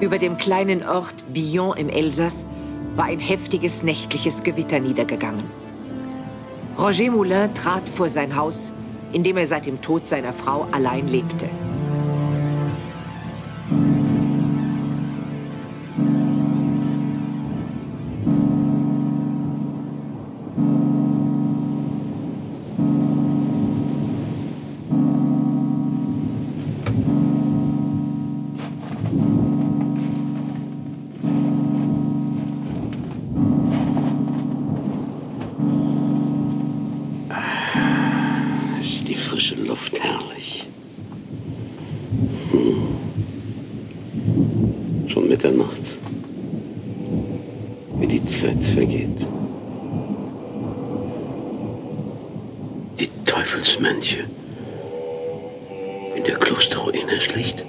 Über dem kleinen Ort Billon im Elsass war ein heftiges nächtliches Gewitter niedergegangen. Roger Moulin trat vor sein Haus, in dem er seit dem Tod seiner Frau allein lebte. Frische Luft herrlich. Hm. Schon Mitternacht. Wie die Zeit vergeht. Die Teufelsmönche in der Klosterruine schlicht.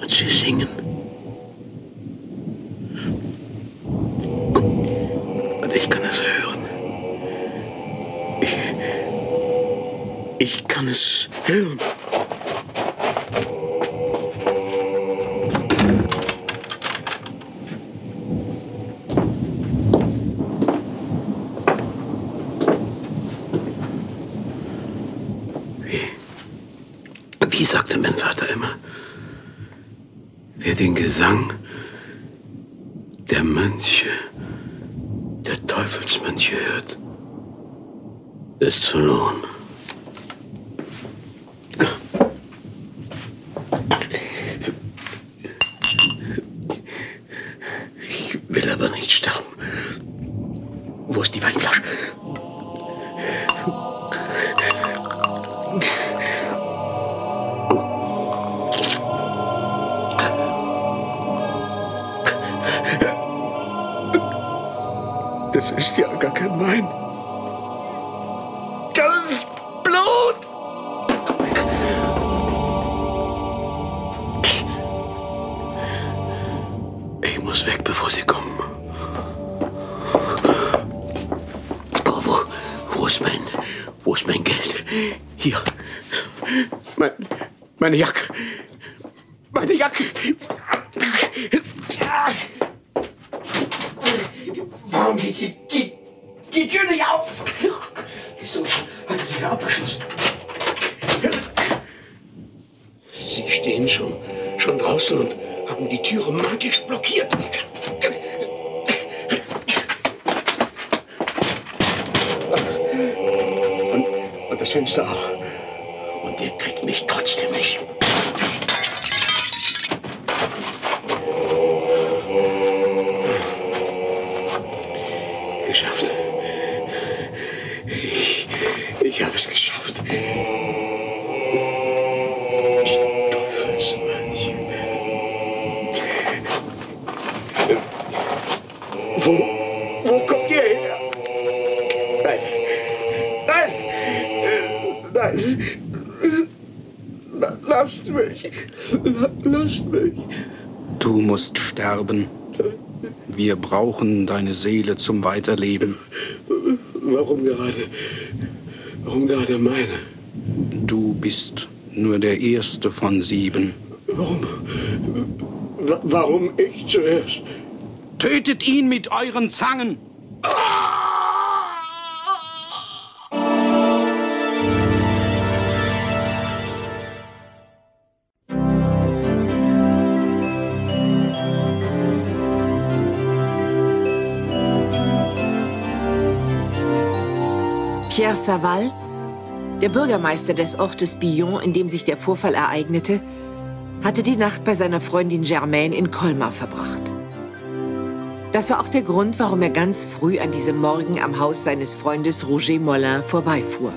Und sie singen. Und ich kann es hören. Ich, ich kann es hören. Wie, sagte mein Vater immer, wer den Gesang der Mönche, der Teufelsmönche hört, ist verloren. Nicht sterben. Wo ist die Weinflasche? Das ist ja gar kein Wein. Das ist Blut! Ich muss weg, bevor sie kommen. Oh, wo, wo ist mein, wo ist mein Geld? Hier. Mein, meine Jacke. Meine Jacke. Warum geht die, die, die Tür nicht auf? Wieso hat er sie wieder abgeschlossen? Sie stehen schon, schon draußen und haben die Türe magisch blockiert. Das Fenster auch. Und ihr kriegt mich trotzdem nicht. Geschafft. Ich, ich habe es geschafft. Wo, wo Nein. Lasst mich. Lasst mich. Du musst sterben. Wir brauchen deine Seele zum Weiterleben. Warum gerade? Warum gerade meine? Du bist nur der erste von sieben. Warum? Wa- Warum ich zuerst? Tötet ihn mit euren Zangen! Pierre Saval, der Bürgermeister des Ortes Billon, in dem sich der Vorfall ereignete, hatte die Nacht bei seiner Freundin Germaine in Colmar verbracht. Das war auch der Grund, warum er ganz früh an diesem Morgen am Haus seines Freundes Roger Mollin vorbeifuhr.